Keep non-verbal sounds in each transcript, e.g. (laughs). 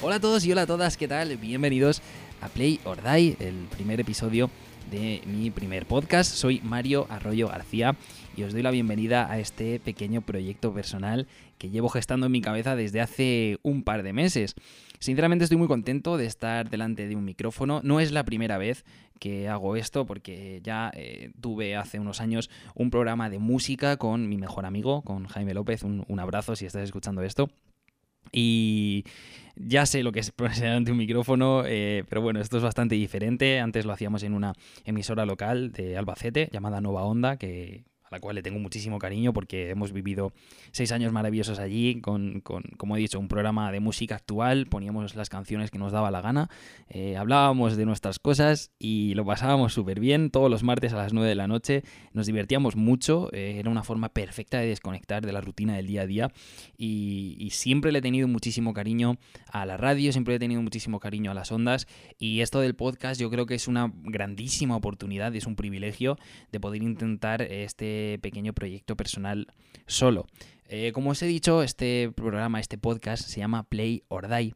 Hola a todos y hola a todas, ¿qué tal? Bienvenidos a Play or Die, el primer episodio de mi primer podcast. Soy Mario Arroyo García y os doy la bienvenida a este pequeño proyecto personal que llevo gestando en mi cabeza desde hace un par de meses. Sinceramente estoy muy contento de estar delante de un micrófono. No es la primera vez que hago esto porque ya eh, tuve hace unos años un programa de música con mi mejor amigo, con Jaime López. Un, un abrazo si estás escuchando esto. Y ya sé lo que es ponerse delante de un micrófono, eh, pero bueno, esto es bastante diferente. Antes lo hacíamos en una emisora local de Albacete llamada Nova Onda, que la cual le tengo muchísimo cariño porque hemos vivido seis años maravillosos allí con, con, como he dicho, un programa de música actual, poníamos las canciones que nos daba la gana, eh, hablábamos de nuestras cosas y lo pasábamos súper bien todos los martes a las 9 de la noche, nos divertíamos mucho, eh, era una forma perfecta de desconectar de la rutina del día a día y, y siempre le he tenido muchísimo cariño a la radio, siempre le he tenido muchísimo cariño a las ondas y esto del podcast yo creo que es una grandísima oportunidad, es un privilegio de poder intentar este pequeño proyecto personal solo. Eh, como os he dicho, este programa, este podcast se llama Play or Die.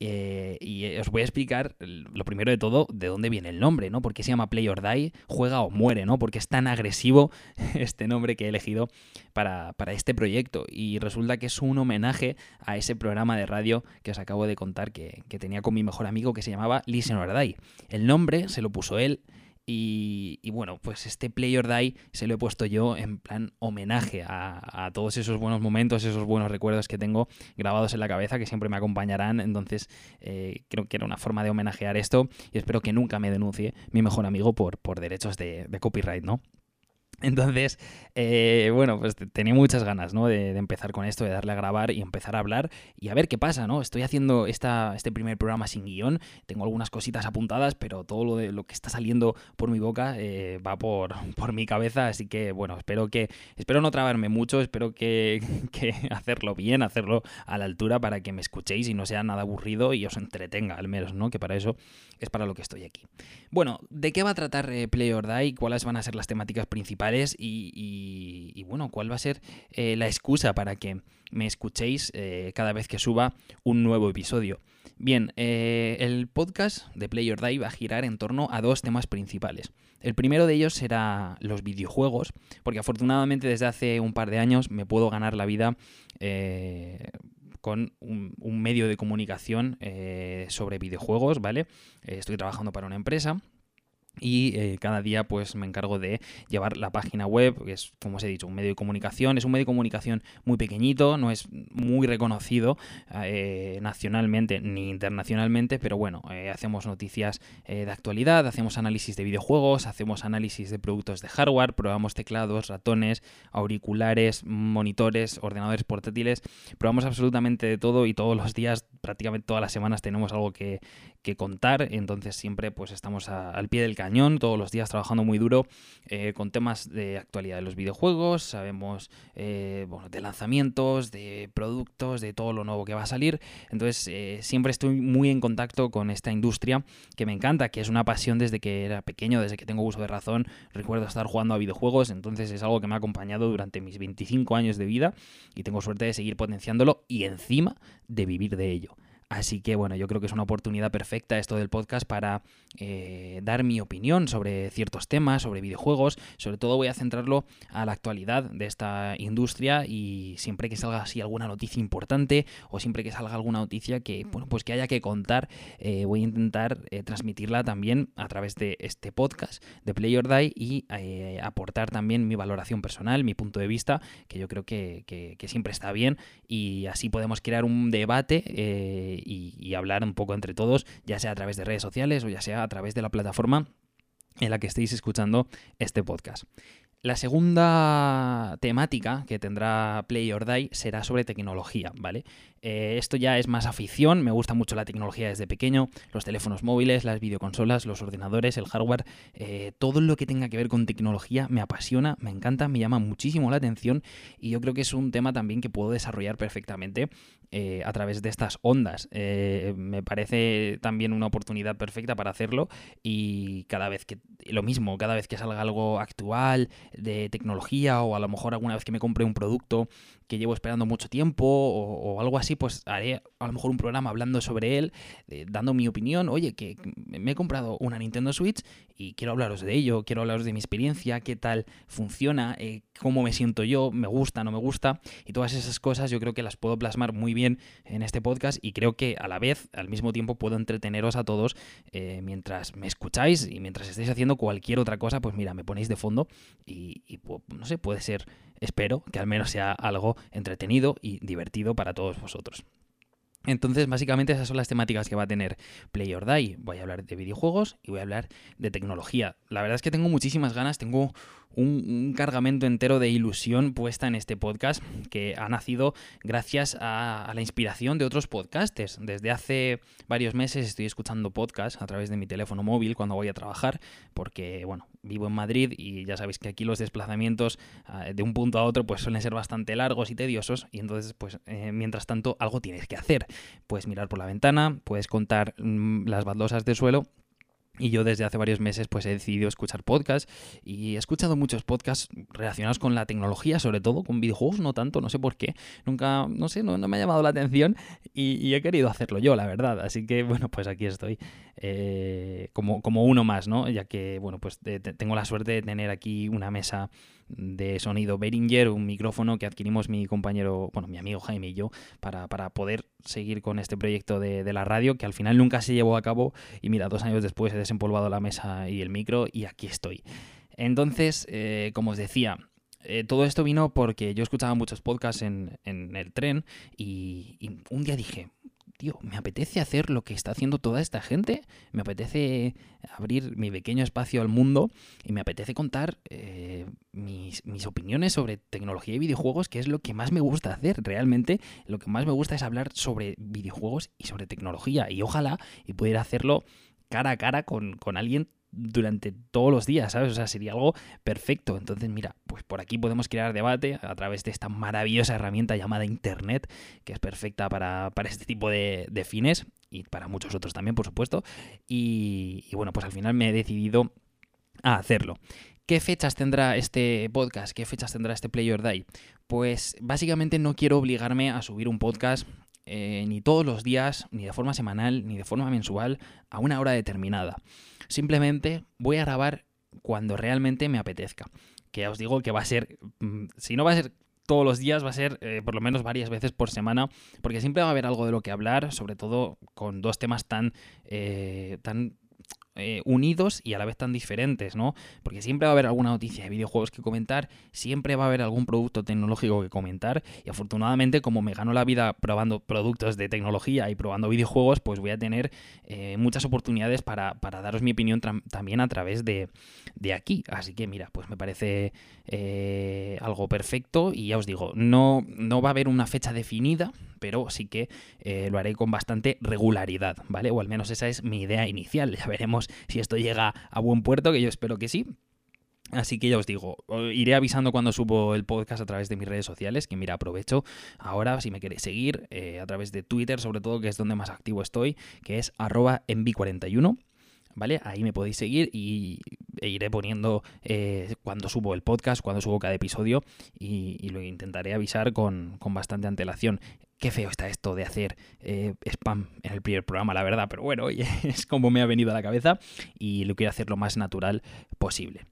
Eh, y os voy a explicar lo primero de todo de dónde viene el nombre, ¿no? Porque se llama Play or Die, juega o muere, ¿no? Porque es tan agresivo (laughs) este nombre que he elegido para, para, este proyecto. Y resulta que es un homenaje a ese programa de radio que os acabo de contar que, que tenía con mi mejor amigo que se llamaba Listen or Die. El nombre se lo puso él y, bueno, pues este Play or Die se lo he puesto yo en plan homenaje a, a, todos esos buenos momentos, esos buenos recuerdos que tengo grabados en la cabeza que siempre me acompañarán. Entonces eh, creo que era una forma de homenajear esto y espero que nunca me denuncie mi mejor amigo por, por derechos de, de copyright, ¿no? Entonces, eh, bueno, pues tenía muchas ganas, ¿no? De, de, empezar con esto, de darle a grabar y empezar a hablar y a ver qué pasa, ¿no? Estoy haciendo esta, este primer programa sin guion, tengo algunas cositas apuntadas, pero todo lo, de, lo que está saliendo por mi boca eh, va por, (laughs) por, mi cabeza, así que, bueno, espero que, espero no trabarme mucho, espero que, (laughs) que, hacerlo bien, hacerlo a la altura para que me escuchéis y no sea nada aburrido y os entretenga al menos, ¿no? Que para eso es para lo que estoy aquí. Bueno, ¿de qué va a tratar eh, Play or Die? ¿Cuáles van a ser las temáticas principales? Y, bueno, cuál va a ser eh, la excusa para que me escuchéis eh, cada vez que suba un nuevo episodio. Bien, eh, el podcast de Play or Die va a girar en torno a dos temas principales. El primero de ellos será los videojuegos, porque afortunadamente desde hace un par de años me puedo ganar la vida con un, medio de comunicación sobre videojuegos, ¿vale? estoy trabajando para una empresa y eh, cada día pues me encargo de llevar la página web, que es como os he dicho, un medio de comunicación, es un medio de comunicación muy pequeñito, no es muy reconocido eh, nacionalmente ni internacionalmente, pero bueno, eh, hacemos noticias de actualidad, hacemos análisis de videojuegos, hacemos análisis de productos de hardware, probamos teclados, ratones, auriculares, monitores, ordenadores portátiles, probamos absolutamente de todo y todos los días, prácticamente todas las semanas tenemos algo que, que contar, entonces siempre pues estamos al pie del cañón, todos los días trabajando muy duro eh, con temas de actualidad de los videojuegos, sabemos eh, bueno, de lanzamientos, de productos, de todo lo nuevo que va a salir, entonces eh, siempre estoy muy en contacto con esta industria que me encanta, que es una pasión desde que era pequeño, desde que tengo uso de razón, recuerdo estar jugando a videojuegos, entonces es algo que me ha acompañado durante mis 25 años de vida y tengo suerte de seguir potenciándolo y encima de vivir de ello. Así que bueno, yo creo que es una oportunidad perfecta esto del podcast para eh, dar mi opinión sobre ciertos temas, sobre videojuegos. Sobre todo voy a centrarlo a la actualidad de esta industria y siempre que salga así alguna noticia importante o siempre que salga alguna noticia que, bueno, pues que haya que contar, eh, voy a intentar eh, transmitirla también a través de este podcast de Play or Die y eh, aportar también mi valoración personal, mi punto de vista, que yo creo que, que siempre está bien y así podemos crear un debate eh, y, hablar un poco entre todos, ya sea a través de redes sociales o ya sea a través de la plataforma en la que estéis escuchando este podcast. La segunda temática que tendrá Play or Die será sobre tecnología, ¿vale? Eh, esto ya es más afición, me gusta mucho la tecnología desde pequeño, los teléfonos móviles, las videoconsolas, los ordenadores, el hardware, eh, todo lo que tenga que ver con tecnología me apasiona, me encanta, me llama muchísimo la atención y yo creo que es un tema también que puedo desarrollar perfectamente eh, a través de estas ondas. me parece también una oportunidad perfecta para hacerlo y cada vez que, lo mismo, cada vez que salga algo actual de tecnología o a lo mejor alguna vez que me compre un producto que llevo esperando mucho tiempo o, algo así, pues haré a lo mejor un programa hablando sobre él, dando mi opinión. Oye, que me he comprado una Nintendo Switch y quiero hablaros de ello, quiero hablaros de mi experiencia, qué tal funciona, eh, cómo me siento yo, me gusta, no me gusta. Y todas esas cosas yo creo que las puedo plasmar muy bien en este podcast y creo que a la vez, al mismo tiempo, puedo entreteneros a todos eh, mientras me escucháis y mientras estéis haciendo cualquier otra cosa, pues mira, me ponéis de fondo y, y no sé, puede ser espero que al menos sea algo entretenido y divertido para todos vosotros. Entonces, básicamente esas son las temáticas que va a tener Play or Die. Voy a hablar de videojuegos y voy a hablar de tecnología. La verdad es que tengo muchísimas ganas, tengo un, cargamento entero de ilusión puesta en este podcast que ha nacido gracias a, la inspiración de otros podcasters. Desde hace varios meses estoy escuchando podcasts a través de mi teléfono móvil cuando voy a trabajar, porque, bueno, vivo en Madrid y ya sabéis que aquí los desplazamientos ah, de un punto a otro pues suelen ser bastante largos y tediosos y entonces pues eh, mientras tanto algo tienes que hacer. Puedes mirar por la ventana, puedes contar mm, las baldosas del suelo y yo desde hace varios meses pues he decidido escuchar podcasts y he escuchado muchos podcasts relacionados con la tecnología, sobre todo con videojuegos, no tanto, no sé por qué. Nunca, no sé, no, me ha llamado la atención y, he querido hacerlo yo, la verdad. Así que bueno, pues aquí estoy eh, como, como uno más, ¿no? Ya que, bueno, pues tengo la suerte de tener aquí una mesa de sonido Behringer, un micrófono que adquirimos mi compañero, bueno, mi amigo Jaime y yo, para, poder seguir con este proyecto de, la radio, que al final nunca se llevó a cabo. Y mira, dos años después he desempolvado la mesa y el micro y aquí estoy. Entonces, eh, como os decía, eh, todo esto vino porque yo escuchaba muchos podcasts en, el tren y, un día dije, tío, me apetece hacer lo que está haciendo toda esta gente, me apetece abrir mi pequeño espacio al mundo y me apetece contar eh, mis, opiniones sobre tecnología y videojuegos, que es lo que más me gusta hacer. Realmente. Lo que más me gusta es hablar sobre videojuegos y sobre tecnología. Y ojalá y pudiera hacerlo cara a cara con, con alguien durante todos los días, ¿sabes? O sea, sería algo perfecto. Entonces, mira, pues por aquí podemos crear debate a través de esta maravillosa herramienta llamada Internet, que es perfecta para, este tipo de, fines y para muchos otros también, por supuesto. Y, bueno, pues al final me he decidido a hacerlo. ¿Qué fechas tendrá este podcast? ¿Qué fechas tendrá este Play or Die? Pues básicamente no quiero obligarme a subir un podcast eh, ni todos los días, ni de forma semanal, ni de forma mensual, a una hora determinada. Simplemente voy a grabar cuando realmente me apetezca. Que ya os digo que va a ser, mm, si no va a ser todos los días, va a ser eh, por lo menos varias veces por semana, porque siempre va a haber algo de lo que hablar, sobre todo con dos temas tan, eh, tan eh, unidos y a la vez tan diferentes, ¿no? Porque siempre va a haber alguna noticia de videojuegos que comentar, siempre va a haber algún producto tecnológico que comentar y afortunadamente como me gano la vida probando productos de tecnología y probando videojuegos, pues voy a tener eh, muchas oportunidades para, daros mi opinión también a través de, aquí. Así que mira, pues me parece eh, algo perfecto y ya os digo, no, no va a haber una fecha definida, pero sí que lo haré con bastante regularidad, ¿vale? O al menos esa es mi idea inicial. (laughs) Ya veremos si esto llega a buen puerto, que yo espero que sí. Así que ya os digo, iré avisando cuando subo el podcast a través de mis redes sociales, que mira, aprovecho ahora si me queréis seguir eh, a través de Twitter, sobre todo, que es donde más activo estoy, que es arroba envi41. ¿Vale? Ahí me podéis seguir y e iré poniendo eh, cuando subo el podcast, cuando subo cada episodio y, lo intentaré avisar con, con, bastante antelación. Qué feo está esto de hacer eh, spam en el primer programa, la verdad, pero bueno, (laughs) es como me ha venido a la cabeza y lo quiero hacer lo más natural posible.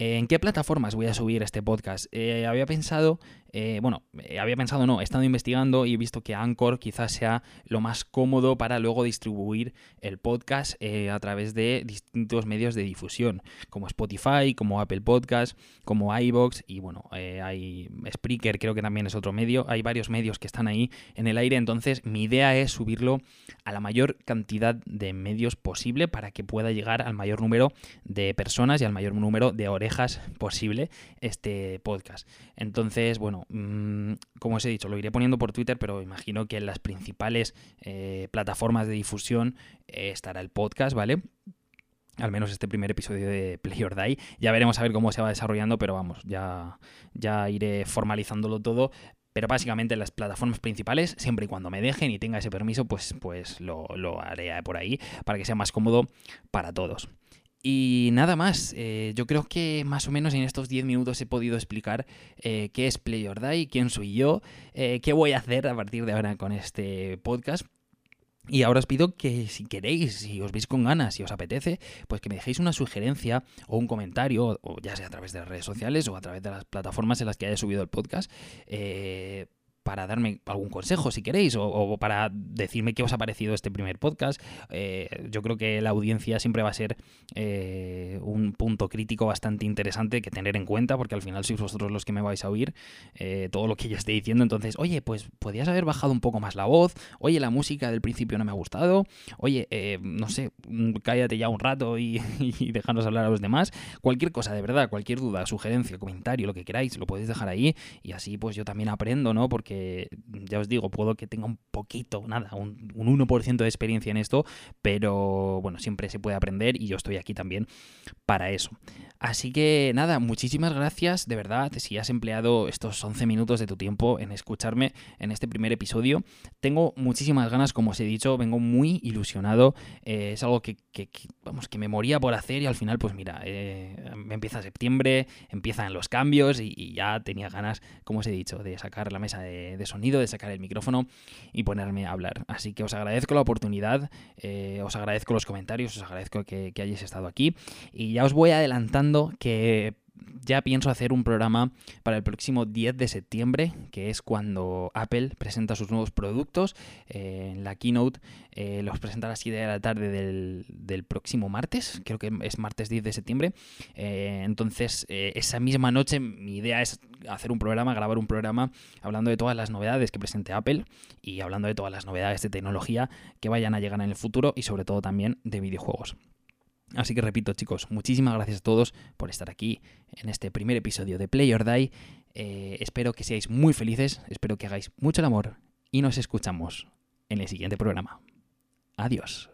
¿En qué plataformas voy a subir este podcast? Eh, había pensado, eh, bueno, eh, había pensado no, he estado investigando y he visto que Anchor quizás sea lo más cómodo para luego distribuir el podcast a través de distintos medios de difusión, como Spotify, como Apple Podcast, como iBox y bueno, hay Spreaker, creo que también es otro medio. Hay varios medios que están ahí en el aire, entonces mi idea es subirlo a la mayor cantidad de medios posible para que pueda llegar al mayor número de personas y al mayor número de horas orejas posible este podcast. Entonces, bueno, mm, como os he dicho, lo iré poniendo por Twitter, pero imagino que en las principales eh, plataformas de difusión eh, estará el podcast, ¿vale? al menos este primer episodio de Play or Die. Ya veremos a ver cómo se va desarrollando, pero vamos, ya, ya iré formalizándolo todo. Pero básicamente en las plataformas principales, siempre y cuando me dejen y tenga ese permiso, pues, pues lo, haré por ahí para que sea más cómodo para todos. Y nada más, eh, yo creo que más o menos en estos 10 minutos he podido explicar eh, qué es Play or Die, quién soy yo, eh, qué voy a hacer a partir de ahora con este podcast. Y ahora os pido que si queréis, si os veis con ganas, si os apetece, pues que me dejéis una sugerencia o un comentario, ya sea a través de las redes sociales o a través de las plataformas en las que haya subido el podcast, eh, para darme algún consejo si queréis o, para decirme qué os ha parecido este primer podcast. Eh, yo creo que la audiencia siempre va a ser eh, un punto crítico bastante interesante que tener en cuenta porque al final sois vosotros los que me vais a oír eh, todo lo que yo esté diciendo. Entonces, oye, pues podrías haber bajado un poco más la voz. Oye, la música del principio no me ha gustado. Oye, no sé, mm, cállate ya un rato y, (laughs) y hablar a los demás. Cualquier cosa, de verdad, cualquier duda, sugerencia, comentario, lo que queráis, lo podéis dejar ahí y así pues yo también aprendo, ¿no? Porque ya os digo, puedo que tenga un poquito, nada, un, un 1% de experiencia en esto, pero bueno, siempre se puede aprender y yo estoy aquí también para eso. Así que nada, muchísimas gracias, de verdad, si has empleado estos 11 minutos de tu tiempo en escucharme en este primer episodio. Tengo muchísimas ganas, como os he dicho, vengo muy ilusionado, eh, es algo que, vamos, que me moría por hacer y al final, pues mira, eh, empieza septiembre, empiezan los cambios y, ya tenía ganas, como os he dicho, de sacar la mesa de, sonido, de sacar el micrófono y ponerme a hablar. Así que os agradezco la oportunidad, eh, os agradezco los comentarios, os agradezco que, que hayáis estado aquí y ya os voy adelantando que ya pienso hacer un programa para el próximo 10 de septiembre, que es cuando Apple presenta sus nuevos productos. Eh, en la keynote eh, los presentará a las 7 de la tarde del, próximo martes, creo que es martes 10 de septiembre. Eh, entonces, esa misma noche mi idea es hacer un programa, grabar un programa hablando de todas las novedades que presente Apple y hablando de todas las novedades de tecnología que vayan a llegar en el futuro y sobre todo también de videojuegos. Así que repito, chicos, muchísimas gracias a todos por estar aquí en este primer episodio de Play or Die. Eh, espero que seáis muy felices, espero que hagáis mucho el amor y nos escuchamos en el siguiente programa. Adiós.